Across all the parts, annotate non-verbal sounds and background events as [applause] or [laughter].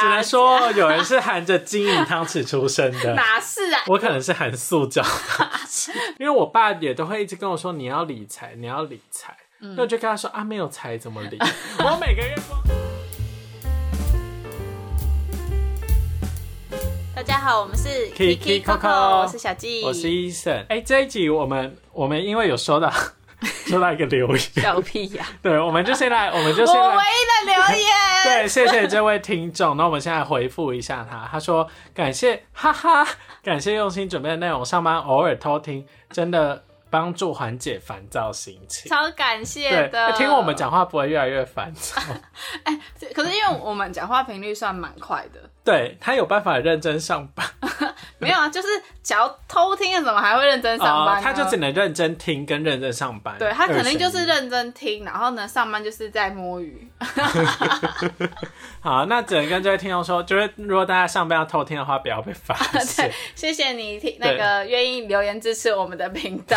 只能说有人是含着金银汤匙出生的，哪是啊？我可能是含塑胶汤匙，[laughs] 因为我爸也都会一直跟我说你要理财，你要理财。那我就跟他说啊，没有财怎么理？[laughs] 我每个月光。大家好，我们是 Kiki Coco 我是小纪，我是医生。哎、这一集我们我们因为有收到收到一个留言，小屁呀、[laughs] 对，我们就现在，我们就现在我唯一的留言，[laughs] 对，谢谢这位听众。那我们现在回复一下他，他说感谢，哈哈，[laughs] 感谢用心准备的内容，上班偶尔偷听，真的帮助缓解烦躁心情。超感谢对，的。听我们，讲话不会越来越烦躁。哎、可是因为我们讲话频率算蛮快的，对他有办法认真上班，[laughs] 没有啊，就是只要偷听了，怎么还会认真上班、哦他就只能认真听跟认真上班。对他肯定就是认真听，然后呢，上班就是在摸鱼。[laughs] 好。那只能跟这位听众说，就是如果大家上班要偷听的话，不要被发现 [laughs] 对。，谢谢你听那个愿意留言支持我们的频道。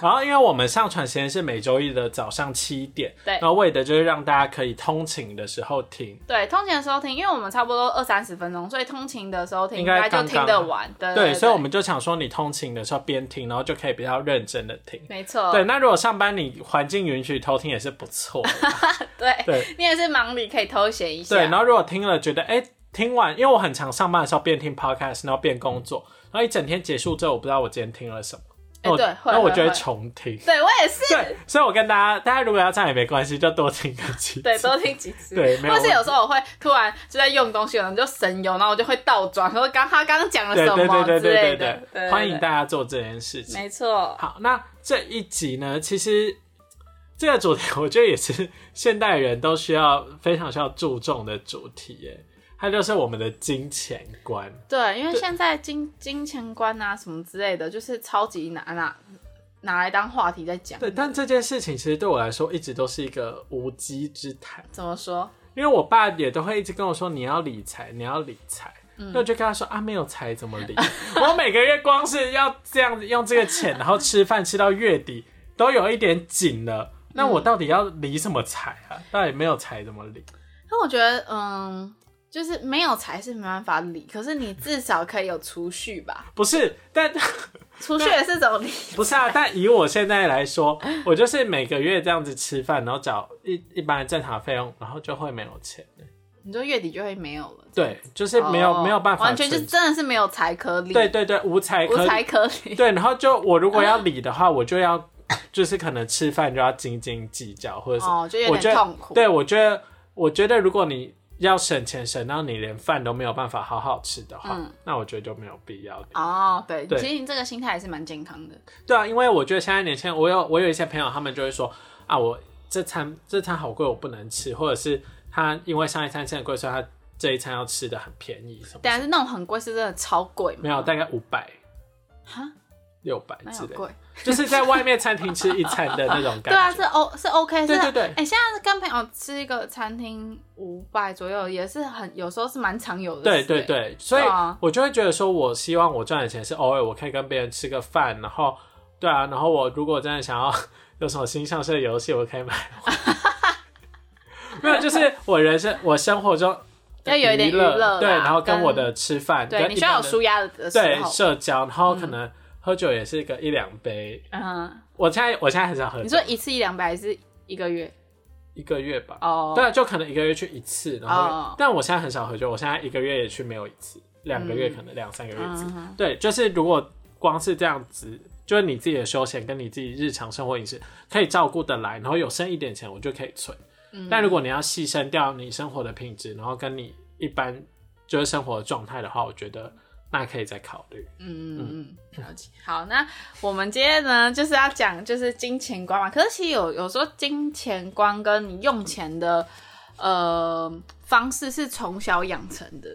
然后，因为我们上传时间是每周一的早上七点，对然后为的就是让大家可以通勤的时候听。对，通勤的时候听，因为我们差不多二三十分钟，所以通勤的时候听应该就听得完。对对，对，所以我们就想说，你通勤的时候边听，然后就可以比较认真的听。没错，对，那如果上班你环境允许偷听也是不错的。[laughs] 对对你也是忙里可以偷闲一下。对，然后如果听了觉得，哎、听完，因为我很常上班的时候边听 podcast，然后边工作，然后一整天结束之后，我不知道我今天听了什么，那我对会那我就会重听。对我也是，对，所以我跟大家，大家如果要唱也没关系，就多听个几次。对，多听几次。对没有或是有时候我会突然就在用东西，可能就神游，然后我就会倒转，说刚他刚刚讲了对什么对对对对之类的。对对，对欢迎大家。家做这件事情。没错，好，那这一集呢，其实这个主题我觉得也是现代人都需要非常需要注重的主题耶，它就是我们的金钱观。对，因为现在金金钱观啊什么之类的，就是超级拿拿拿来当话题在讲。对，但这件事情其实对我来说一直都是一个无稽之谈，怎么说？因为我爸也都会一直跟我说你要理财，你要理财。嗯那我就跟他说啊，没有财怎么理？[laughs] 我每个月光是要这样子用这个钱，然后吃饭吃到月底都有一点紧了。那我到底要理什么财啊？到底没有财怎么理？但我觉得，嗯，就是没有财是没办法理，可是你至少可以有储蓄吧？[laughs] 不是，但储蓄也是种理。[laughs] 不是啊。但以我现在来说，我就是每个月这样子吃饭，然后找一一般的正常费用，然后就会没有钱。你说月底就会没有了，对，就是没有、哦没有办法完全就真的是没有财可理，对，对对，无财可无财可理。对，然后就我如果要 [laughs] 理的话，我就要就是可能吃饭就要斤斤计较，或者是、哦，就有我觉得点痛苦。对我觉得我觉得如果你要省钱省到你连饭都没有办法好好吃的话，嗯那我觉得就没有必要理。哦，对，对其实你这个心态还是蛮健康的。对啊，因为我觉得现在年轻人，我有我有一些朋友，他们就会说啊，我这餐这餐好贵，我不能吃，或者是他因为上一餐吃很贵，所以他这一餐要吃的很便宜什么但是那种很贵是真的超贵吗？没有，大概五百哈，六百之类的。就是在外面餐厅吃一餐的那种感觉。[laughs] 对啊，是 O 是 OK，是对对对哎、现在跟朋友吃一个餐厅五百左右，也是很有时候是蛮常有的。对对，对，所以我就会觉得说，我希望我赚的钱是偶尔我可以跟别人吃个饭，然后对啊，然后我如果真的想要有什么新上市的游戏，我可以买。[laughs] 没有，就是我人生我生活中的要有一点娱乐对，然后跟跟我的吃饭，对你需要有舒压的时对。社交，然后可能喝酒也是一个一两杯。嗯，我现在我现在很少喝酒，你说一次一两杯还是一个月？一个月吧。哦，对啊，就可能一个月去一次，然后、哦但我现在很少喝酒，我现在一个月也去没有一次，两个月嗯可能两三个月一次。对，就是如果光是这样子，就是你自己的休闲跟你自己日常生活饮食可以照顾得来，然后有剩一点钱，我就可以存。嗯但如果你要牺牲掉你生活的品质，然后跟你一般就是生活的状态的话，我觉得那可以再考虑。嗯嗯嗯，了解。[laughs] 好，那我们今天呢，就是要讲就是金钱观嘛。可是其实有有时候金钱观跟你用钱的呃方式是从小养成的。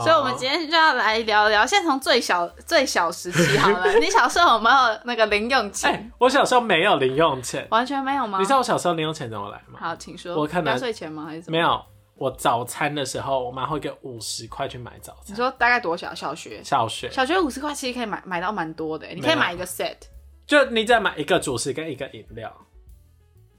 所以，我们今天就要来聊聊，先从最小 [laughs] 最小时期好了。你小时候有没有那个零用哎、钱？我小时候没有零用钱，完全没有吗？你知道我小时候零用钱怎么来吗？好，请说。压岁钱吗？还是什么？没。有，我早餐的时候，我妈会给五十块去买早餐。你说大概多小？小学？小学小学五十块其实可以买买到蛮多的，你可以买一个 set。就你只买一个主食跟一个饮料，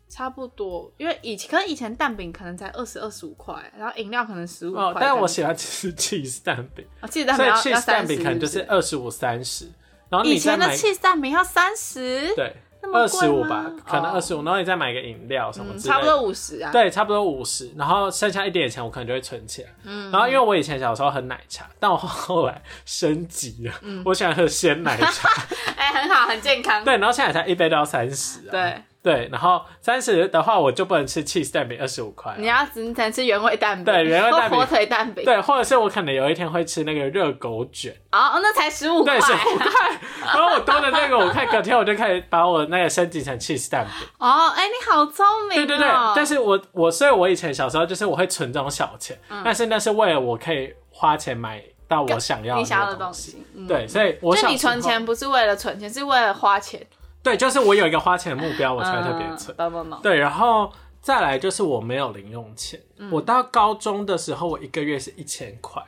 差不多，因为以前可能以前蛋饼可能才二十二十五块，然后饮料可能十五块哦，样。但是我喜欢吃 cheese 蛋饼，啊，气蛋所以饼要要 cheese 蛋三十，饼可能就是二十五三十，然后是以前的 cheese 蛋饼要三十，对二十五吧，可能哦二十五，然后你再买个饮料什么嗯，之类的，差不多五十啊。对，差不多五十，然后剩下一点点钱，我可能就会存起来。嗯，然后因为我以前小时候喝奶茶，但我后来升级了，嗯我喜欢喝鲜奶茶。[laughs] 哎、很好，很健康。对，然后鲜奶茶一杯都要三十啊。对，对，然后三十的话，我就不能吃 cheese 蛋饼二十五块啊。你要只能吃原味蛋饼，对原味蛋饼火腿蛋饼。对，或者是我可能有一天会吃那个热狗卷，哦，那才十五块对，。十五块，[laughs] 然后我多的那个我看，隔天我就开始把我那个升级成 cheese 蛋饼。哦，哎、你好聪明、哦。对对对，但是我我所以，我以前小时候就是我会存这种小钱，但是那是为了我可以花钱买到我想要嗯你想要的东西。嗯，对，所以我就你存钱不是为了存钱，是为了花钱。对，就是我有一个花钱的目标，我才会特别存。对，然后再来就是我没有零用钱。嗯我到高中的时候，我一个月是一千块。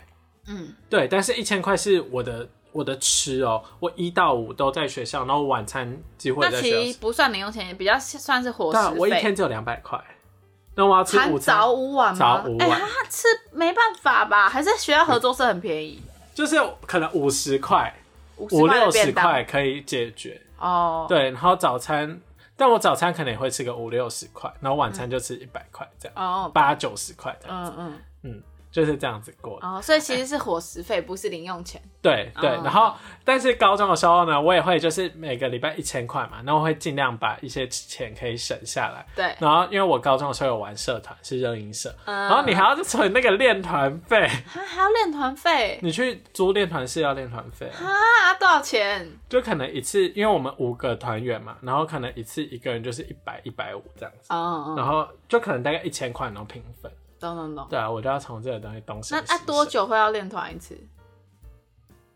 嗯，对，但是一千块是我的我的吃哦，我一到五都在学校，然后晚餐几乎那其在学校。实不算零用钱，也比较算是伙食我一。天只有两百块，那我要吃午餐，早午晚吗？哎、早午晚他吃没办法吧？还是学校合作社很便宜，就是可能五十块、五五六十块可以解决。哦。对，然后早餐，但我早餐可能也会吃个五六十块，然后晚餐就吃一百块这样，哦，八九十块这样，嗯嗯，嗯，就是这样子过的。哦，所以其实是伙食费，不是零用钱。[laughs] 对对，哦然后但是高中的时候呢，我也会就是每个礼拜一千块嘛，那我会尽量把一些钱可以省下来。对，然后因为我高中的时候有玩社团，是热音社，嗯然后你还要存那个练团费，还还要练团费你去租练团是要练团费啊，啊？多少钱？就可能一次，因为我们五个团员嘛，然后可能一次一个人就是一百一百五这样子，哦，然后就可能大概一千块，然后平分。懂懂懂。对啊，我就要从这个东西东省西那啊多？久会要练团一次？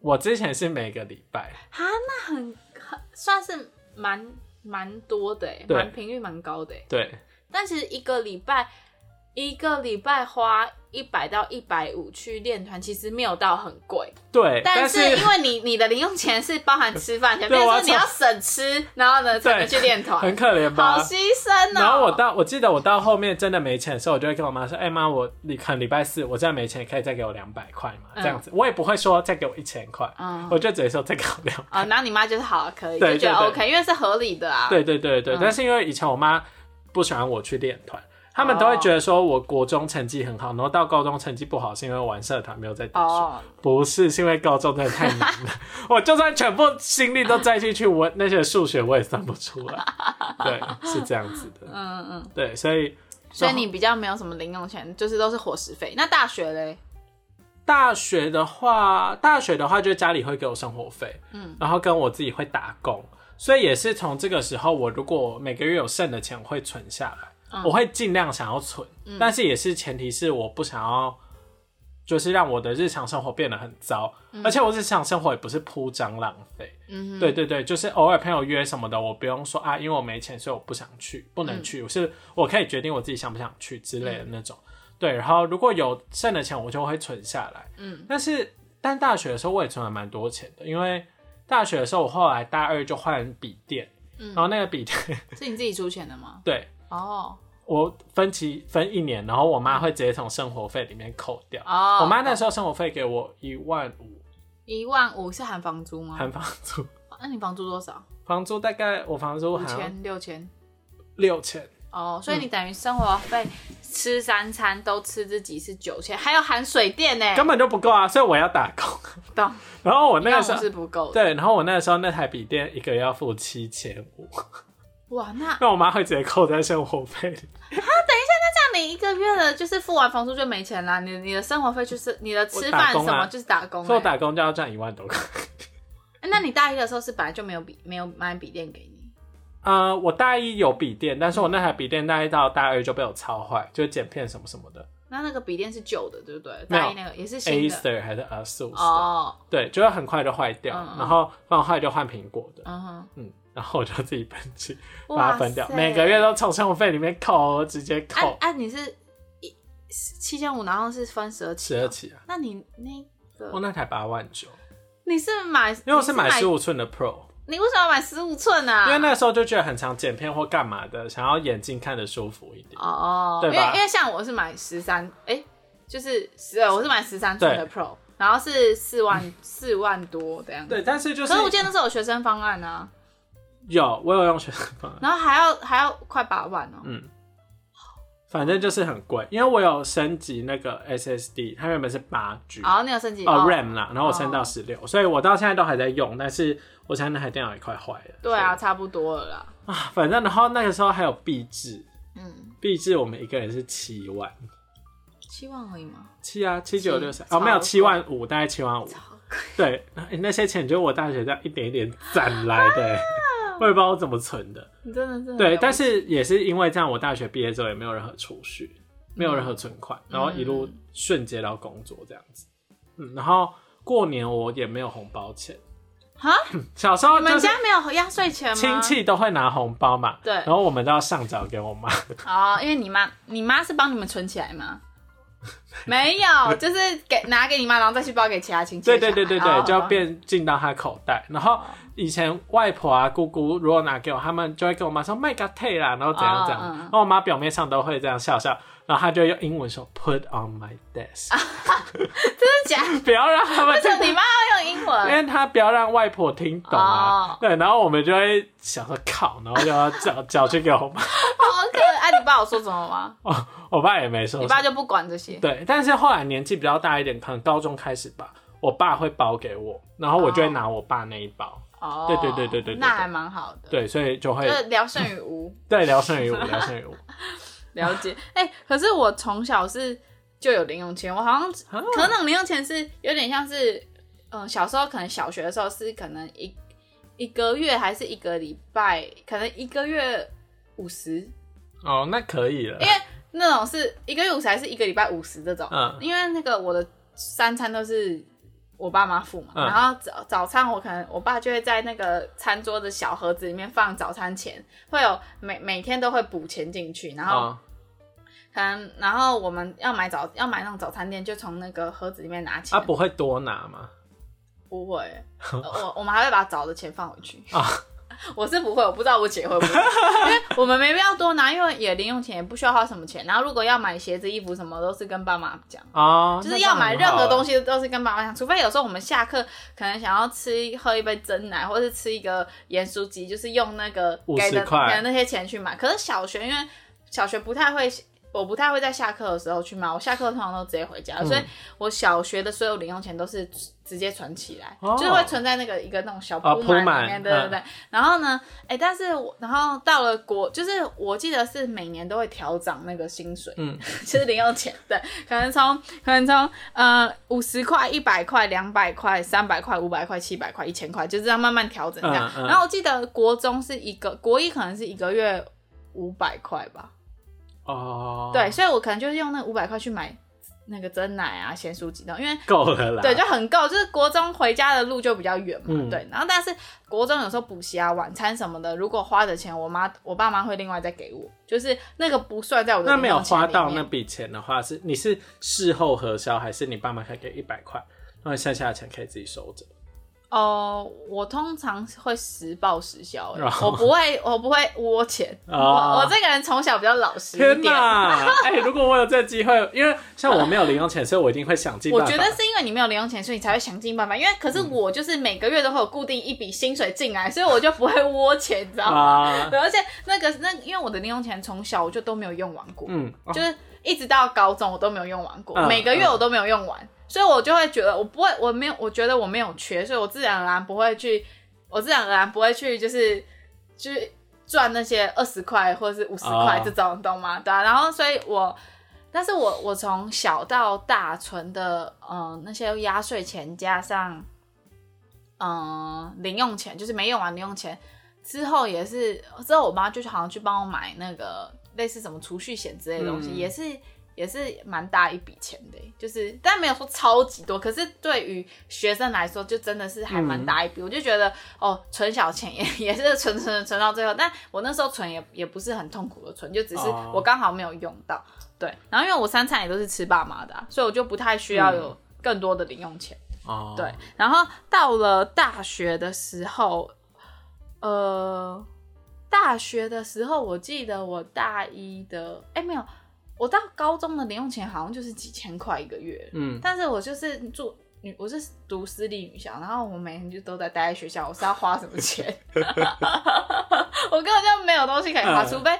我之前是每个礼拜，啊，那很很算是蛮蛮多的蛮频率蛮高的哎。对但其实一个礼拜一个礼拜花一百到一百五去练团，其实没有到很贵。对，但是是因为你你的零用钱是包含吃饭钱，[laughs] 对我要变成说你要省吃，然后呢才能去练团，很可怜吧好？牺牲哦。然后我到我记得我到后面真的没钱的时候，我就会跟我妈说：“哎、妈，我你看礼拜四我真的没钱，可以再给我两百块嘛？”嗯这样子，我也不会说再给我一千块，嗯我就直接说再给我两。啊，然后你妈就是好可以，对就觉得 OK，因为是合理的啊。对对对对，嗯但是因为以前我妈不喜欢我去练团，他们都会觉得说我国中成绩很好，然后到高中成绩不好是因为玩社团没有在读书。哦，不是，是因为高中真的太难了，[laughs] 我就算全部心力都栽进去，我那些数学我也算不出来。[laughs] 对，是这样子的。嗯嗯，对，所以所以你比较没有什么零用钱，就是都是伙食费。那大学嘞？大学的话，大学的话就是家里会给我生活费，嗯，然后跟我自己会打工，所以也是从这个时候，我如果每个月有剩的钱，我会存下来，我会尽量想要存，但是也是前提是我不想要。就是让我的日常生活变得很糟，而且我日常生活也不是铺张浪费。嗯对对对，就是偶尔朋友约什么的，我不用说啊，因为我没钱，所以我不想去，不能去。我是我可以决定我自己想不想去之类的那种。对，然后如果有剩的钱，我就会存下来。嗯，但是但大学的时候我也存了蛮多钱的，因为大学的时候我后来大二就换笔电，然后那个笔电是你自己出钱的吗？[laughs] 对哦我分期分一年，然后我妈会直接从生活费里面扣掉。哦，我妈那时候生活费给我一万五，一万五是含房租吗？含房租，[laughs] 那你房租多少？房租大概我房租五千、六千。六千。哦，所以你等于生活费、吃三餐都吃自己是九千，还有含水电呢，根本就不够啊，所以我要打工。懂？[laughs] 然后我那个时候是不够的。对，然后我那个时候那台笔电一个月要付七千五，哇，那 [laughs] 那我妈会直接扣在生活费里等一下。那这样你一个月的就是付完房租就没钱啦，你你的生活费就是你的吃饭什么就是打工、欸。所以我打工就要赚一万多块。欸 [laughs] 那你大一的时候是本来就没有笔没有买笔电给你？呃，我大一有笔电，但是我那台笔电大一到大二就被我抄坏，就是剪片什么什么的。那那个笔电是旧的，对不对？大一那个也是新的。Acer 还是 ASUS 哦，对，就会很快就坏掉，嗯嗯然后放坏就换苹果的，嗯哼，嗯，然后我就自己分期把它分掉，每个月都从生活费里面扣，直接扣啊啊，你是一七千五，然后是分十二期哦，十二期啊。那你那个我那台八万九，你是买，因为我是买十五，寸的 Pro，你为什么要买十五寸啊？因为那个时候就觉得很常剪片或干嘛的，想要眼睛看得舒服一点。哦，因为对吧因为像我是买十三，哎，就是十二，我是买十三寸的 Pro，然后是四万四万多这样。对，但是就是可是我记得那时候有学生方案啊，有我有用学生方案，然后还要还要快八万哦。嗯。反正就是很贵，因为我有升级那个 SSD，它原本是八 G 哦，你有升级哦 RAM 啦，然后我升到十六，所以我到现在都还在用，但是我现在那台电脑也快坏了。对啊，差不多了啦。啊，反正然后那个时候还有壁纸，嗯，壁纸我们一个人是七万，七万而已吗？七啊七九六三哦没有七万五，大概七万五。超对，欸那些钱就是我大学这样一点一点攒来的、欸 [laughs] 我也不知道我怎么存的。你真的是对，但是也是因为这样，我大学毕业之后也没有任何储蓄，没有任何存款，然后一路顺接到工作这样子。嗯，然后过年我也没有红包钱，哈，[laughs] 小时候你们家没有压岁钱吗？亲戚都会拿红包嘛，对然后我们都要上缴给我妈。[laughs] 哦，因为你妈，你妈是帮你们存起来吗？[laughs] 没有，就是给拿给你妈，然后再去包给其他亲戚的对。对对对对，就要哦变进到她口袋。然后以前外婆啊、姑姑如果拿给我，他们就会跟我妈说“卖个退啦”，然后怎样怎样。然后我妈表面上都会这样笑笑，然后她就用英文说 “put on my desk”，[laughs] 真的假的？[laughs] 不要让他们为什么你妈要用英文因？为她不要让外婆听懂啊。哦对，然后我们就会想说靠，然后就要叫叫去给我妈。好可爱！哎，你爸有说什么吗？[laughs] 哦，我爸也没说。你爸就不管这些。对，但是后来年纪比较大一点，可能高中开始吧，我爸会包给我，然后我就会拿我爸那一包。哦，对对对对对那还蛮好的。对，所以就会就是聊胜于无，[laughs] 对聊胜于无，聊胜于无。[laughs] 了解。哎、可是我从小是就有零用钱，我好像啊可能那种零用钱是有点像是，嗯、小时候可能小学的时候是可能一一个月还是一个礼拜，可能一个月五十，哦，那可以了。因为那种是一个月五十还是一个礼拜五十这种，嗯因为那个我的三餐都是我爸妈付嘛，嗯然后早早餐我可能我爸就会在那个餐桌的小盒子里面放早餐钱，会有每每天都会补钱进去，然后哦，可能然后我们要买早要买那种早餐店，就从那个盒子里面拿钱，啊，不会多拿吗？不会，呃 [laughs] 我我们还会把早的钱放回去啊。我是不会，我不知道我姐会不会，因为我们没必要多拿，因为也零用钱也不需要花什么钱。然后如果要买鞋子、衣服什么，都是跟爸妈讲。哦，就是要买任何东西。都是跟爸妈讲，除非有时候我们下课可能想要吃喝一杯真奶，或是吃一个盐酥鸡，就是用那个给的给的那些钱去买。可是小学因为小学不太会，我不太会在下课的时候去买，我下课通常都直接回家，嗯所以我小学的所有零用钱都是直接存起来，哦就是会存在那个一个那种小哦铺铺满满里面，对对嗯对。然后呢，哎、但是我然后到了国，就是我记得是每年都会调涨那个薪水，嗯，就是零用钱，对，可能从可能从呃五十块、一百块、两百块、三百块、五百块、七百块、一千块，就这样慢慢调整这样。然后我记得国中是一个，国一可能是一个月五百块吧，哦，对，，所以我可能就是用那五百块去买那个真奶啊、咸酥鸡的，因为够了啦。对，就很够，就是国中回家的路就比较远嘛，嗯对。然后但是国中有时候补习啊、晚餐什么的，如果花的钱，我妈、我爸妈会另外再给我，就是那个不算在我的那没有花到那笔钱的话，是你是事后核销，还是你爸妈可以给一百块，然后剩下的钱可以自己收着？哦，我通常会实报实销、我不会，我不会窝钱。哦我我这个人从小比较老实一天点。哪！[laughs] 哎、如果我有这个机会，因为像我没有零用钱，所以我一定会想尽办法。我觉得是因为你没有零用钱，所以你才会想尽办法。因为可是嗯我就是每个月都会有固定一笔薪水进来，所以我就不会窝钱，你知道吗？[laughs] 而且那个那因为我的零用钱从小我就都没有用完过，嗯，哦就是一直到高中我都没有用完过，嗯每个月我都没有用完，所以我就会觉得我不会，我没有，我觉得我没有缺，所以我自然而然不会去，我自然而然不会去就是去赚那些二十块或者是五十块哦这种，懂吗？对啊，然后所以我。但是我我从小到大存的，嗯、那些压岁钱加上，嗯、零用钱，就是没用完零用钱之后，也是之后我妈就是好像去帮我买那个类似什么储蓄险之类的东西，嗯也是也是蛮大一笔钱的，就是但没有说超级多，可是对于学生来说，就真的是还蛮大一笔。我就觉得哦，存小钱也 [laughs] 也是存存存到最后，但我那时候存也也不是很痛苦的存，就只是哦我刚好没有用到。对，然后因为我三餐也都是吃爸妈的啊、所以我就不太需要有更多的零用钱。哦，对，然后到了大学的时候，呃，大学的时候，我记得我大一的，哎、没有，我到高中的零用钱好像就是几千块一个月，嗯，但是我就是住女，我是读私立女校，然后我每天就都在待在学校，我是要花什么钱？[laughs] 我根本就没有东西可以花，嗯除非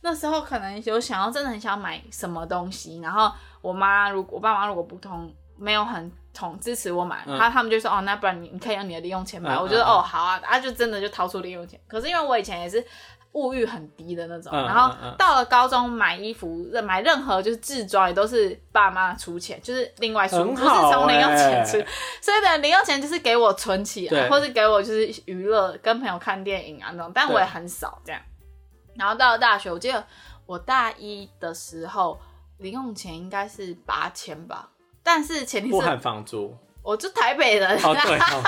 那时候可能有想要真的很想买什么东西，然后我妈如果我爸妈如果不同没有很同支持我买，嗯他他们就说哦，那不然你你可以用你的零用钱买，嗯我觉得哦好啊，啊就真的就掏出零用钱。可是因为我以前也是物欲很低的那种，嗯然后到了高中买衣服、买任何就是制装也都是爸妈出钱，就是另外出，不是从零用钱出。欸，所以等零用钱就是给我存起来，或是给我就是娱乐，跟朋友看电影啊那种，但我也很少这样。然后到了大学，我记得我大一的时候零用钱应该是八千吧，但是前提不含是房租。我就台北人，哦，对哦，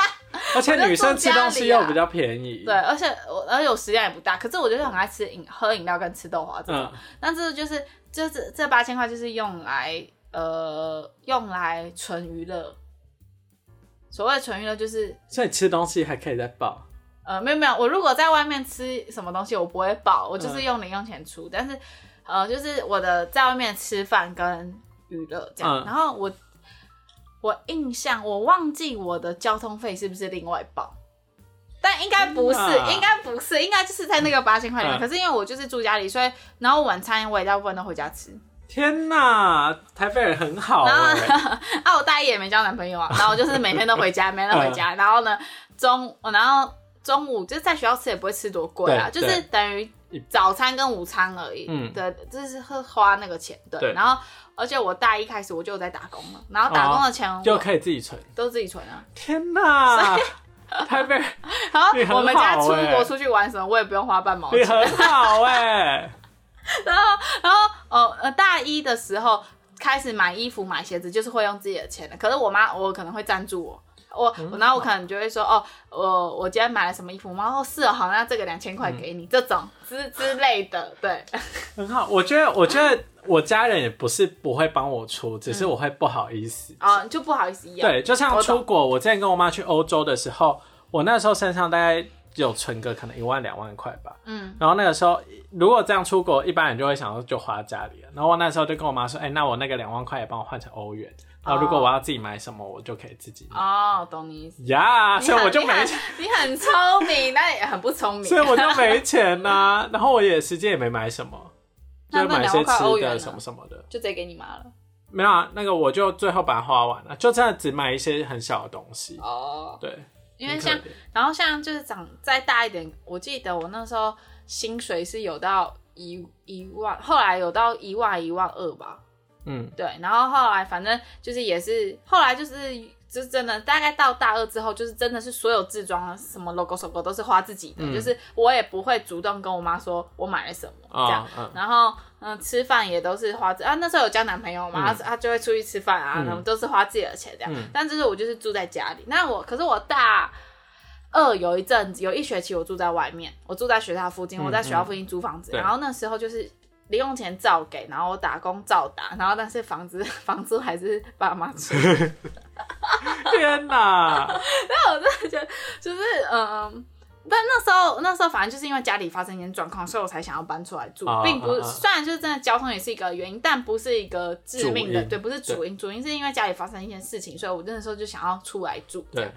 而且女生吃东西又比较便宜。对，，而且我而且我食量也不大，可是我就是很爱吃饮喝饮料跟吃豆花这种。嗯，但是就是就是这八千块就是用来呃用来纯娱乐。所谓纯娱乐就是所以吃东西还可以再报。呃没有没有，我如果在外面吃什么东西，我不会报，我就是嗯用零用钱出。但是呃就是我的在外面吃饭跟娱乐这样，嗯然后我我印象我忘记我的交通费是不是另外报。但应该不是，应该不是，应该就是在那个八千块里面。嗯可是因为我就是住家里，所以然后晚餐我也大部分都回家吃。天哪，台北人很好然后哎。[laughs] 啊，我大一也没交男朋友啊，[laughs] 然后就是每天都回家，每天都回家。然后呢，中然后中午就是在学校吃也不会吃多贵啊，就是等于早餐跟午餐而已。嗯对，就是会花那个钱。对，对然后而且我大一开始我就有在打工了，然后打工的钱就可以自己存。都自己存啊。天哪，台北然后 [laughs] 你很我们家出国出去玩什么，我也不用花半毛你钱。很好哎。[laughs] 然后，然后，哦呃，大一的时候开始买衣服、买鞋子，就是会用自己的钱的。可是我妈，我可能会赞助我，我，嗯然后我可能就会说，哦，我我今天买了什么衣服，然后是哦，好，那这个两千块给你，这种之之类的，对，很好，我觉得，我觉得我家人也不是不会帮我出，只是我会不好意思。啊、就不好意思一样。对，就像我懂出国，我之前跟我妈去欧洲的时候，我那时候身上大概有存个可能一万两万块吧。嗯，然后那个时候，如果这样出国，一般人就会想说就花家里了。然后我那时候就跟我妈说，哎、那我那个两万块也帮我换成欧元。然后如果我要自己买什么，我就可以自己买。哦，懂你意思。呀、你所以我就没钱，你很聪明，但也很不聪明。[laughs] 所以我就没钱呐、然后我也实际也没买什么，就买一些吃的元什么什么的。就直接给你妈了。没有啊，那个我就最后把它花完了，就这样只买一些很小的东西。哦，对，因为像然后像就是长再大一点，我记得我那时候薪水是有到一一万，后来有到一万一万二吧。嗯，对，然后后来反正就是也是后来就是就是真的大概到大二之后，就是真的是所有自装什么 logo 手 o 都是花自己的，嗯。就是我也不会主动跟我妈说我买了什么这样。然后嗯，吃饭也都是花自啊，那时候有交男朋友嘛，他、他就会出去吃饭啊，嗯。然后都是花自己的钱这样。嗯。但就是我就是住在家里，那我可是我大二有一阵子有一学期我住在外面，我住在学校附近，嗯我在学校附近租房子，对。然后那时候就是。零用钱照给，然后我打工照打，然后但是房子 [laughs] 房租还是爸妈出。[laughs] [laughs] 天哪，我真的觉得就是嗯。但那时候，那时候反正就是因为家里发生一些状况，所以我才想要搬出来住，啊并不虽然就是真的交通也是一个原因，但不是一个致命的，对，不是主因，主因是因为家里发生一些事情，所以我那时候就想要出来住。对，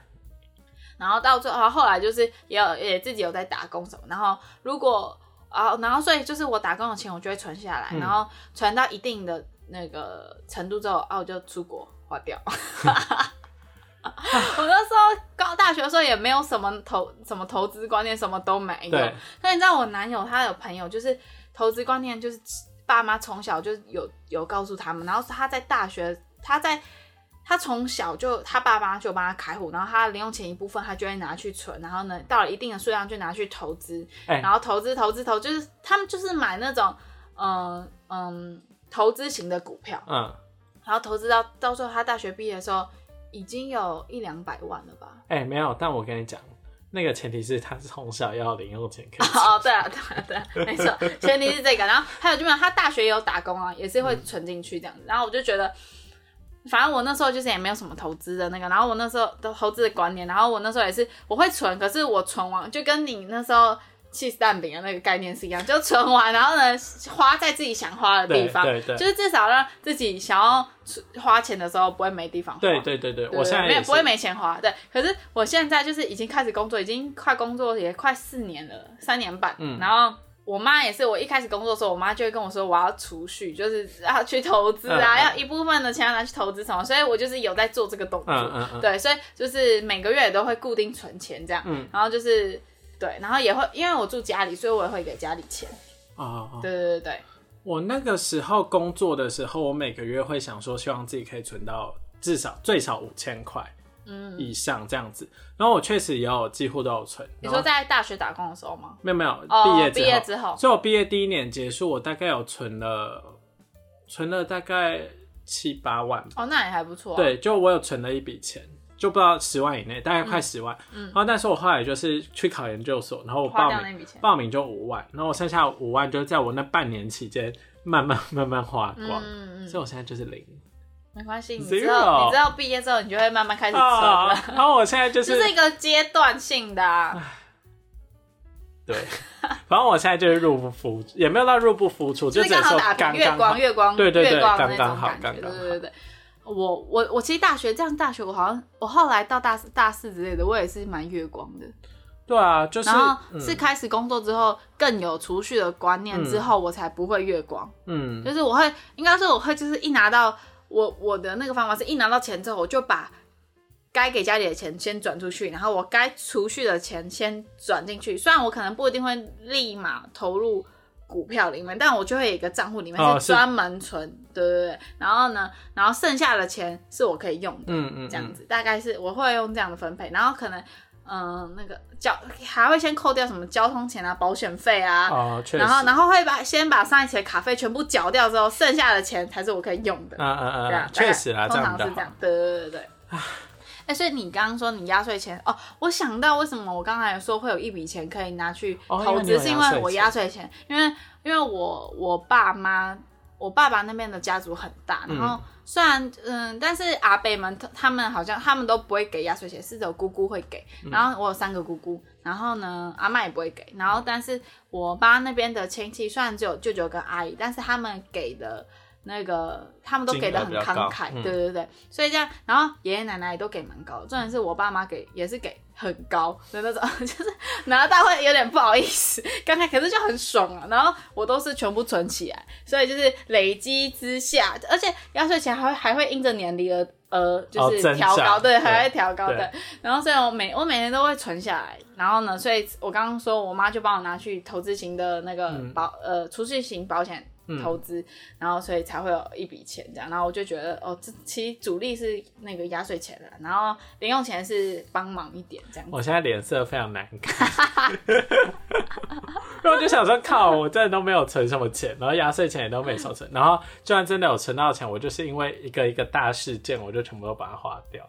然后到最后，后来就是也有也自己有在打工什么，然后如果啊，然后所以就是我打工的钱我就会存下来，嗯然后存到一定的那个程度之后，啊，我就出国花掉。[laughs] 我那时候高大学的时候也没有什么投什么投资观念，什么都没有。对。但你知道我男友他有朋友就是投资观念，就是爸妈从小就有有告诉他们，然后他在大学他在他从小就他爸妈就帮他开户，然后他零用钱一部分他就会拿去存，然后呢到了一定的数量就拿去投资，哎。然后投资投资投就是他们就是买那种嗯嗯投资型的股票，嗯，然后投资到到时候他大学毕业的时候已经有一两百万了吧？哎、没有，但我跟你讲，那个前提是他从小要零用钱开始 [laughs] 哦，对啊，对啊，对啊，没错，前提是这个。然后还有就没有，他大学也有打工啊，也是会存进去这样子。然后我就觉得，反正我那时候就是也没有什么投资的那个，然后我那时候的投资的观念，然后我那时候也是我会存，可是我存完就跟你那时候 cheese 蛋饼的那个概念是一样，就存完，然后呢花在自己想花的地方，对对对就是至少让自己想要花钱的时候不会没地方花。对对对对，对我现在也没有不会没钱花，对。可是我现在就是已经开始工作，已经快工作也快四年了，三年半。嗯然后我妈也是，我一开始工作的时候，我妈就会跟我说我要储蓄，就是要去投资啊，要一部分的钱要拿去投资什么，所以我就是有在做这个动作。嗯嗯嗯，对，所以就是每个月都会固定存钱这样，嗯然后就是对，然后也会因为我住家里，所以我也会给家里钱。哦哦，对对对对，我那个时候工作的时候，我每个月会想说，希望自己可以存到至少最少五千块嗯，以上这样子。然后我确实也有几乎都有存。你说在大学打工的时候吗？没有没有哦毕业毕业之后所以我毕业第一年结束，我大概有存了存了大概七八万。哦，那也还不错、啊。，对，就我有存了一笔钱，就不知道十万以内，大概快十万。嗯然后但是我后来就是去考研究所，然后我花报名掉那笔钱。报名就五万，然后我剩下五万就在我那半年期间慢慢慢慢花光，嗯嗯所以我现在就是零。没关系，你之后你知道毕业之后，你就会慢慢开始存啊了，，然后我现在就 [laughs] 这是一个阶段性的啊、对，反正我现在就是入不敷，也没有到入不敷出，就就是刚好打平，月刚刚好。光月光对对对月光的那刚刚好刚刚对对对。我我我其实大学这样，大学我好像我后来到大四大四之类的，我也是蛮月光的。对啊，就是然后嗯是开始工作之后，更有储蓄的观念之后，我才不会月光。嗯就是我会，应该说我会，就是一拿到我我的那个方法是一拿到钱之后，我就把该给家里的钱先转出去，然后我该储蓄的钱先转进去。虽然我可能不一定会立马投入股票里面，但我就会有一个账户里面哦是是专门存，对对对。然后呢，然后剩下的钱是我可以用的，嗯嗯，这样子大概是我会用这样的分配，然后可能。嗯，那个交还会先扣掉什么交通钱啊、保险费啊，哦，然后然后会把先把上一期的卡费全部缴掉之后，剩下的钱才是我可以用的。嗯嗯对啊嗯，，确实啊，通常是这样。。对对对对。哎、所以你刚刚说你压岁钱哦，我想到为什么我刚才说会有一笔钱可以拿去投资，是因为我压岁钱，因为因为我我爸妈，我爸爸那边的家族很大，然后虽然嗯，但是阿伯们他他们好像他们都不会给压岁钱，是只有姑姑会给。嗯然后我有三个姑姑，然后呢阿妈也不会给，然后但是我爸那边的亲戚虽然只有舅舅跟阿姨，但是他们给的。那个他们都给的很慷慨，嗯对对对，所以这样，然后爷爷奶奶也都给蛮高的，重点是我爸妈给也是给很高的那种，就是拿到会有点不好意思，刚才可是就很爽啊，然后我都是全部存起来，所以就是累积之下，而且压岁钱还会还会因着年龄而呃就是调高，对，还会调高对。的，然后所以我每我每年都会存下来，然后呢，所以我刚刚说我妈就帮我拿去投资型的那个嗯。保、呃储蓄型保险投资，然后所以才会有一笔钱这样，然后我就觉得哦，这其实主力是那个压岁钱了，然后零用钱是帮忙一点这样。我现在脸色非常难看，因为我就想说，靠，我真的都没有存什么钱，然后压岁钱也都没少存，[laughs] 然后就算真的有存到钱，我就是因为一个一个大事件，我就全部都把它花掉。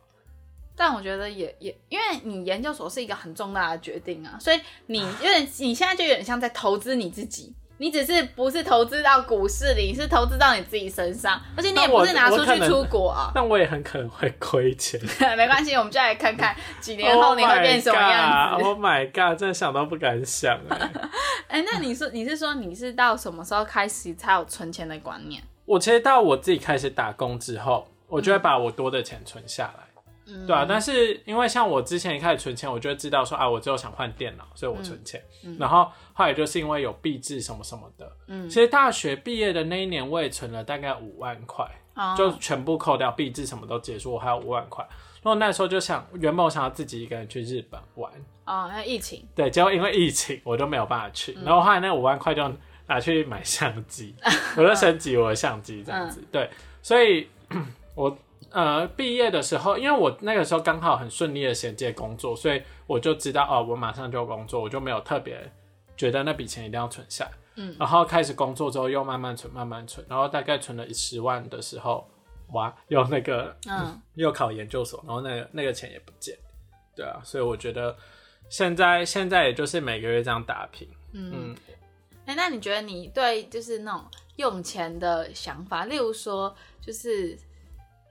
但我觉得也也，因为你研究所是一个很重大的决定啊，所以你有点，你现在就有点像在投资你自己。你只是不是投资到股市里，是投资到你自己身上，而且你也不是拿出去出国啊。但我也很可能会亏钱。[laughs] 没关系，我们就来看看几年后你会变什么样子。Oh my god！真的想都不敢想哎。[laughs] 哎、那你说你是说你是到什么时候开始才有存钱的观念？我其实到我自己开始打工之后，我就会把我多的钱存下来。嗯对啊，但是因为像我之前一开始存钱，我就会知道说啊，我之后想换电脑，所以我存钱。嗯然后后来就是因为有币制什么什么的，嗯，其实大学毕业的那一年，我也存了大概五万块，哦。就全部扣掉币制什么都结束，我还有五万块。然后那时候就想，原本我想要自己一个人去日本玩，哦，那疫情，对，结果因为疫情，我就没有办法去。嗯。然后后来那五万块就拿去买相机，[laughs] 我就升级我的相机这样嗯。子。对，所以 [clears throat] 我呃毕业的时候，因为我那个时候刚好很顺利的衔接工作，所以我就知道哦，我马上就有工作，我就没有特别觉得那笔钱一定要存下来。嗯，然后开始工作之后又慢慢存，慢慢存，然后大概存了十万的时候，哇，又那个嗯，[laughs] 又考研究所，然后那个那个钱也不见，对啊，所以我觉得现在现在也就是每个月这样打拼，嗯，哎、那你觉得你对就是那种用钱的想法，例如说，就是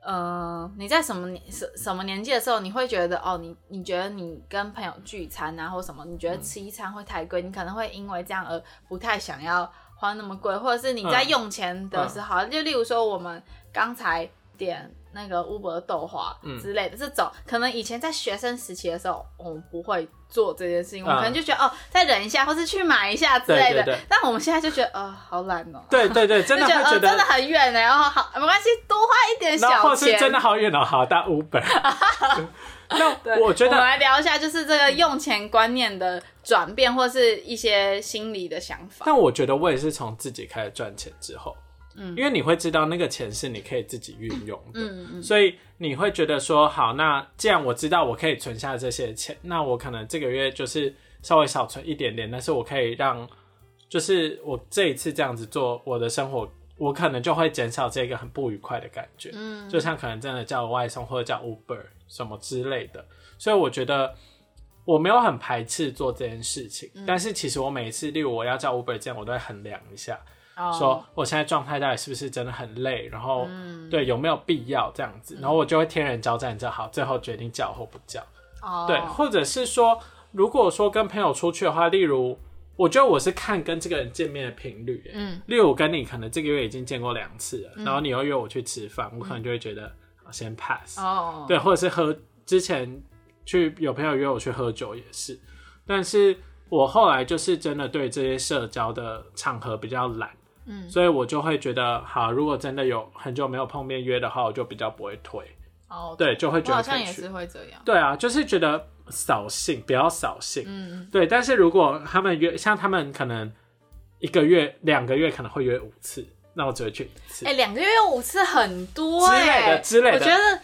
呃，你在什么年什什么年纪的时候，你会觉得哦，你你觉得你跟朋友聚餐啊，或什么，你觉得吃一餐会太贵，你可能会因为这样而不太想要花那么贵，或者是你在嗯。用钱的时候，就例如说我们刚才点那个 Uber 的豆花嗯之类的、这种，可能以前在学生时期的时候，我们不会做这件事情，我们嗯可能就觉得哦，再忍一下，或是去买一下之类的。对对对但我们现在就觉得呃，好懒哦、对对对，真的就觉得呃、会觉得，真的很远呢，然后好没关系，多花一点小钱。真的好远哦，好大 Uber。[laughs] 那我觉得我们来聊一下，就是这个用钱观念的转变，或是一些心理的想法。但我觉得我也是从自己开始赚钱之后，嗯。因为你会知道那个钱是你可以自己运用的，嗯嗯。所以你会觉得说，好，那既然我知道我可以存下这些钱，那我可能这个月就是稍微少存一点点，但是我可以让，就是我这一次这样子做，我的生活，我可能就会减少这个很不愉快的感觉，嗯，就像可能真的叫外送或者叫 Uber 什么之类的，所以我觉得我没有很排斥做这件事情，嗯。但是其实我每一次，例如我要叫 Uber 这样，我都会衡量一下，哦。说我现在状态到底是不是真的很累，然后、嗯。对有没有必要这样子，然后我就会天人交战就好，最后决定叫或不叫。哦，对，或者是说，如果说跟朋友出去的话，例如我觉得我是看跟这个人见面的频率，嗯，例如我跟你可能这个月已经见过两次了，然后你又约我去吃饭，我可能就会觉得啊先 pass，、哦，对，或者是喝之前去有朋友约我去喝酒也是，但是我后来就是真的对这些社交的场合比较懒，嗯。所以我就会觉得好，如果真的有很久没有碰面约的话，我就比较不会推，哦，对，就会觉得好像也是，会这样。对啊，就是觉得扫兴，不要扫兴，嗯，对，但是如果他们约，像他们可能一个月、两个月可能会约五次，那我只会去一次。哎、两个月五次很多之类哎、的之类的。我觉得，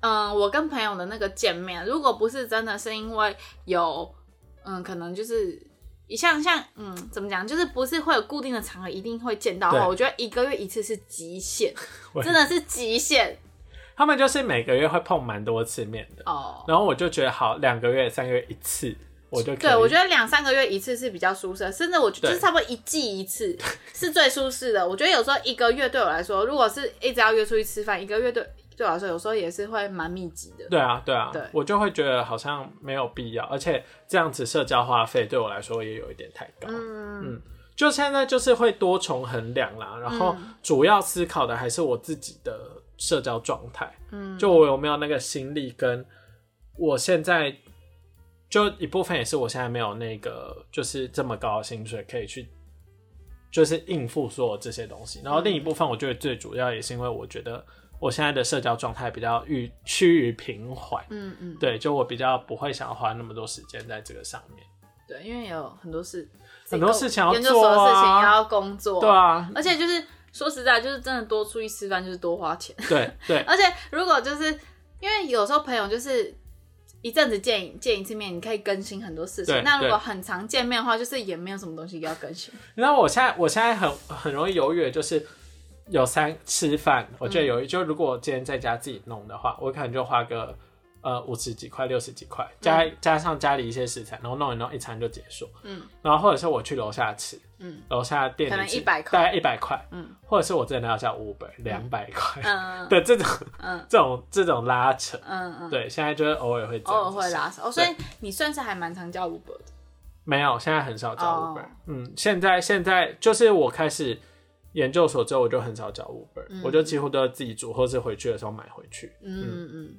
嗯，我跟朋友的那个见面，如果不是真的是因为有，嗯，可能就是。像像嗯，怎么讲？就是不是会有固定的场合一定会见到的话，对我觉得一个月一次是极限，[laughs] 我真的是极限他们就是每个月会碰蛮多次面的，哦。然后我就觉得好，两个月、三个月一次，我就可以。对，我觉得两三个月一次是比较舒适的，甚至我觉得就是差不多一季一次 [laughs] 是最舒适的。我觉得有时候一个月对我来说，如果是一直要约出去吃饭，一个月对对我来说有时候也是会蛮密集的。对啊，对啊，对我就会觉得好像没有必要，而且这样子社交花费对我来说也有一点太高。嗯，就现在就是会多重衡量啦，然后嗯主要思考的还是我自己的社交状态，嗯，就我有没有那个心力，跟我现在就一部分也是我现在没有那个就是这么高的薪水可以去，就是应付所有这些东西，然后另一部分我觉得最主要也是因为我觉得我现在的社交状态比较愈趋于平缓，嗯嗯，对，就我比较不会想要花那么多时间在这个上面，对，因为有很多事，很多事情要研究所的做啊事情也要工作，对，啊，而且就是说实在，就是真的多出去吃饭就是多花钱，对对。[laughs] 而且如果就是因为有时候朋友就是。一阵子见一见一次面，你可以更新很多事情。那如果很常见面的话，就是也没有什么东西要更新。[laughs] 你知道我现在我现在很很容易犹豫，的就是有三吃饭，我觉得有一、就如果我今天在家自己弄的话，我可能就花个呃五十几块、六十几块，加、加上家里一些食材，然后弄一弄，一餐就结束。嗯，然后或者是我去楼下吃，嗯，楼下店里可能吃100块大概一百块，嗯，或者是我真的要叫 Uber 两百块嗯对这种嗯。[laughs] 这种这种拉扯，嗯嗯，对，现在就是偶尔会这偶尔会拉扯，哦所以你算是还蛮常叫 Uber 的。没有，现在很少叫哦。Uber。嗯，现在现在就是我开始研究所之后，我就很少叫 Uber，、我就几乎都要自己煮，或是回去的时候买回去。嗯嗯，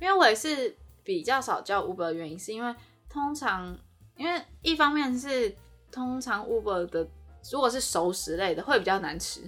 因为我也是比较少叫 Uber 的原因，是因为通常因为一方面是通常 Uber 的如果是熟食类的会比较难吃，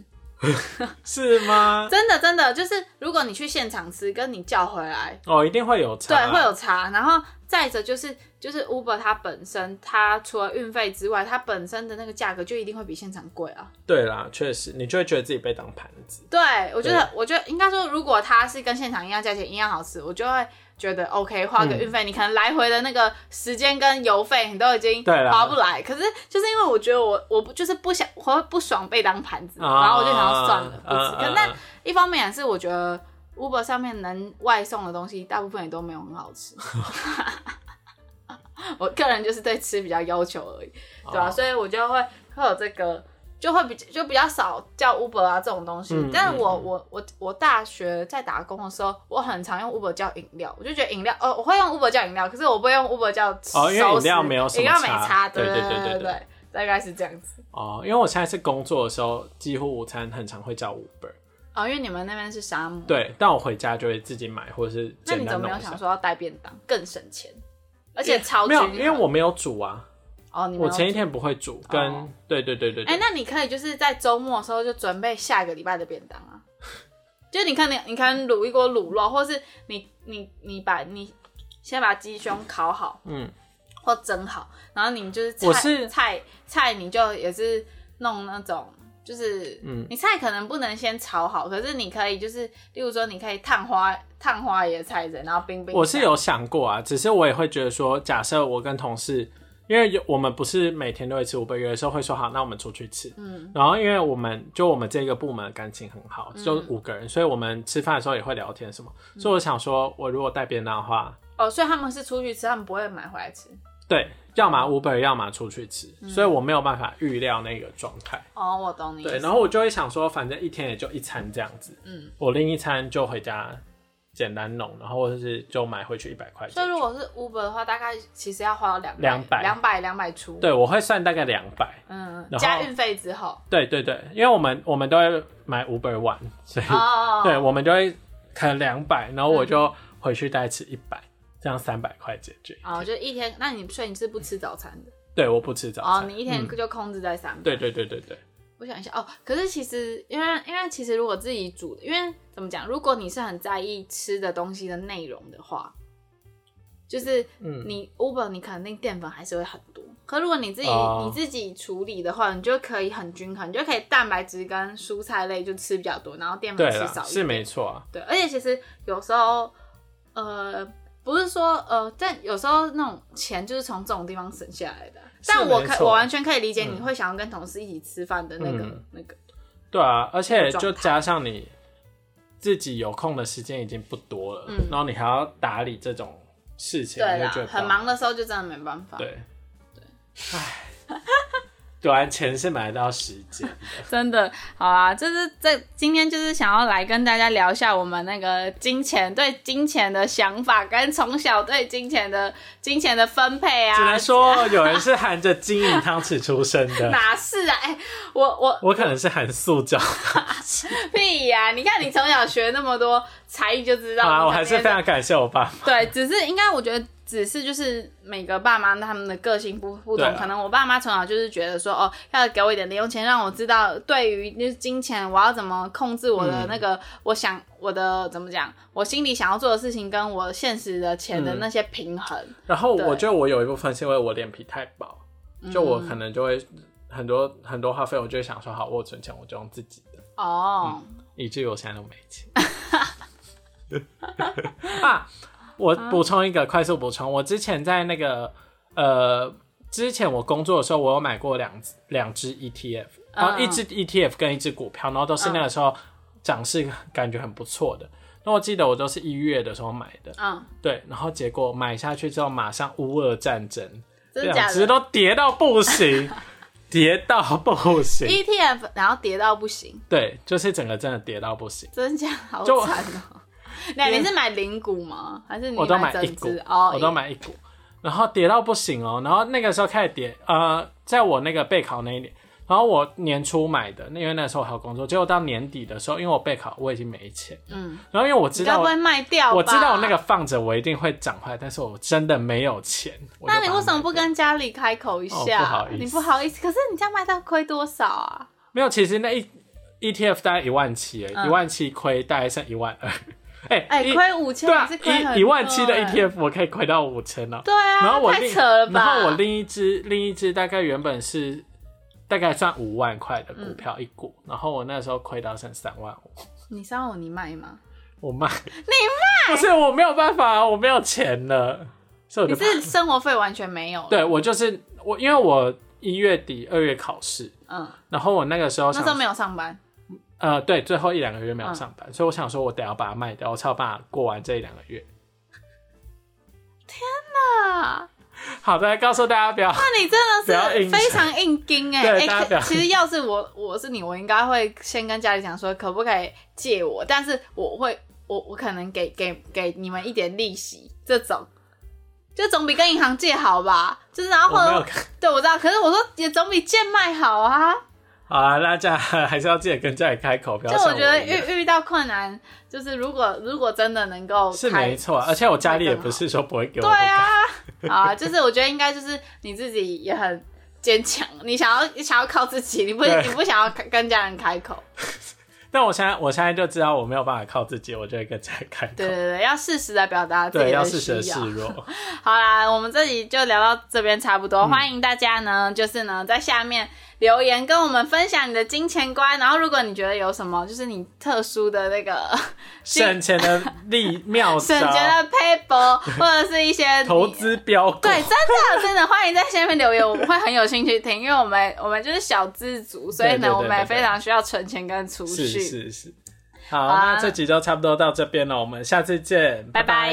[laughs] 是吗？真的真的就是如果你去现场吃，跟你叫回来，哦，一定会有差，对，会有差。然后再者就是就是 Uber 它本身它除了运费之外，它本身的那个价格就一定会比现场贵啊。对啦，确实，你就会觉得自己被当盘子。对，我觉得，我觉得应该说，如果它是跟现场一样价钱一样好吃，我就会觉得 OK，花个运费，你可能来回的那个时间跟油费你都已经划不来。可是就是因为我觉得我我不就是不想，我会不爽被当盘子，啊然后我就想要算了，不吃。啊可那一方面也是我觉得 Uber 上面能外送的东西，大部分也都没有很好吃。[laughs] 我个人就是对吃比较要求而已，对吧、哦所以我就会会有这个就会比就比较少叫 Uber 啊这种东西。嗯但是我我我我大学在打工的时候，我很常用 Uber 叫饮料，我就觉得饮料呃我会用 Uber 叫饮料，可是我不会用 Uber 叫哦因为饮料没有饮料没差差，对对对对对大概是这样子。哦，因为我现在是工作的时候，几乎午餐很常会叫 Uber。哦，因为你们那边是沙漠，对，但我回家就会自己买，或者是那你怎么没有想。说要带便当更省钱，而且超没有，因为我没有煮啊，哦，你没有我前一天不会煮，跟、哦对对对对哎、对，那你可以就是在周末的时候就准备下个礼拜的便当啊。就你看你你看卤一锅卤肉，或是你你你把你先把鸡胸烤好嗯，或蒸好，然后你就是菜我是菜菜你就也是弄那种。就是，嗯你菜可能不能先炒好，可是你可以就是，例如说，你可以烫花烫花椰菜仁，然后冰冰。我是有想过啊，只是我也会觉得说，假设我跟同事，因为有我们不是每天都会吃五倍，有的时候会说好，那我们出去吃。嗯，然后因为我们就我们这个部门感情很好，就五个人，所以我们吃饭的时候也会聊天什么。所以我想说，我如果带便当的话，哦，所以他们是出去吃，他们不会买回来吃。对，要么 Uber，要么出去吃，所以我没有办法预料那个状态。哦，我懂你。对，然后我就会想说，反正一天也就一餐这样子，嗯，我另一餐就回家简单弄，然后或者是就买回去一百块钱所以。如果是 Uber 的话，大概其实要花到两200两百两百出。，对，我会算大概两百。嗯，加运费之后。对对对，因为我们我们都会买 Uber One，所以、哦，对我们就会可能两百，然后我就回去再吃一百、这样三百块解决。哦，就一天，那你所以你是不吃早餐的？对，我不吃早餐哦，你一天嗯就控制在三百。对对对对对，我想一下哦，可是其实因为因为其实如果自己煮，因为怎么讲，如果你是很在意吃的东西的内容的话，就是嗯你 Uber 你肯定淀粉还是会很多。可如果你自己、哦你自己处理的话，你就可以很均衡，你就可以蛋白质跟蔬菜类就吃比较多，然后淀，粉吃少一点。是没错啊。对，而且其实有时候，呃，不是说呃，但有时候那种钱就是从这种地方省下来的。但我可我完全可以理解嗯。你会想要跟同事一起吃饭的那个、嗯。那个。对啊，而且就加上你自己有空的时间已经不多了，嗯。然后你还要打理这种事情，对啦你会觉得，很忙的时候就真的没办法。对，对，唉，对啊，钱是买得到时间的。[laughs] 真的，好啊，就是这今天就是想要来跟大家聊一下我们那个金钱对金钱的想法，跟从小对金钱的金钱的分配啊。只能说有人是含着金银汤匙出生的，[laughs] 哪是啊？哎、我我 [laughs] 我可能是含塑胶。屁呀、你看你从小学那么多才艺，就知道。好啊，我还是非常感谢我爸妈。对，只是应该我觉得只是就是每个爸妈他们的个性不不同，啊。可能我爸妈从小就是觉得说哦，要给我一点零用钱，让我知道对于就是金钱我要怎么控制我的那个，我想我的怎么讲，我心里想要做的事情跟我现实的钱的嗯。那些平衡。然后我觉得我有一部分是因为我脸皮太薄，就我嗯。可能就会很多很多花费，我就会想说，好，我存钱我就用自己的，哦，以至于我现在都没钱。[laughs] 啊，我补充一个快速补充，我之前在那个呃，之前我工作的时候，我有买过两两只 ETF，然后一只 ETF 跟一只股票，然后都是那个时候涨势感觉很不错的。那我记得我都是一月的时候买的，嗯，对，然后结果买下去之后，马上乌俄战争，两只都跌到不行，[laughs] 跌到不行，？ETF 然后跌到不行，对，就是整个真的跌到不行。真假好就惨哦。[laughs] 那你是买零股吗？还是你我都买一股？哦，我都买一股，然后跌到不行哦。然后那个时候开始跌，呃，在我那个备考那一年，然后我年初买的，因为那时候还有工作，结果到年底的时候，因为我备考我已经没钱，嗯，然后因为我知道我你该不会卖掉？我知道我那个放着我一定会涨回来，但是我真的没有钱。那你为什么不跟家里开口一下？哦不好意思你不好意思，可是你这样卖到亏多少啊？没有？其实那一 ETF 大概一万七，嗯一万七亏大概剩一万二，哎哎、一亏五千对啊一一万七的 ETF 我可以亏到五千了。对啊，然后我太扯了吧？然后我另一只另一只大概原本是大概赚五万块的股票一股，然后我那时候亏到剩三万五，你三万五你卖吗？我卖，你卖？不是我没有办法，我没有钱了，所以你是生活费完全没有？对我就是我，因为我一月底二月考试，嗯，然后我那个时候那时候没有上班，呃对，最后一两个月没有嗯上班，所以我想说我得要把它卖掉，我才有办法过完这一两个月。天哪，好的，告诉大家不要。那你真的是非常硬盯哎、其实要是我我是你，我应该会先跟家里讲说，可不可以借我？但是我会，我我可能给给给你们一点利息，这种就总比跟银行借好吧？就是然后对我知道，可是我说也总比贱卖好啊。好啊，大家 [laughs] 还是要记得跟家里开口，不要像就我觉得遇遇到困难，就是如果如果真的能够是没错，而且我家里也不是说不会给我对啊，[laughs] 啊，就是我觉得应该就是你自己也很坚强，你想要你想要靠自己，你不对你不想要跟家人开口，[laughs] 但我现在我现在就知道我没有办法靠自己，我就会跟家里开口。对对对，要适时的表达自己对，要的适时。的示弱。好啦，我们这里就聊到这边差不嗯多，欢迎大家呢，就是呢在下面留言跟我们分享你的金钱观，然后如果你觉得有什么就是你特殊的那个 [laughs] 省钱的利妙省招，[laughs] 钱的 paper 或者是一些 [laughs] 投资标股。对，真的真的欢迎在下面留言，我们会很有兴趣听，因为我们我们就是小资族，所以呢，我们也非常需要存钱跟储是蓄。是是。好，好啊那这集就差不多到这边了，我们下次见，拜拜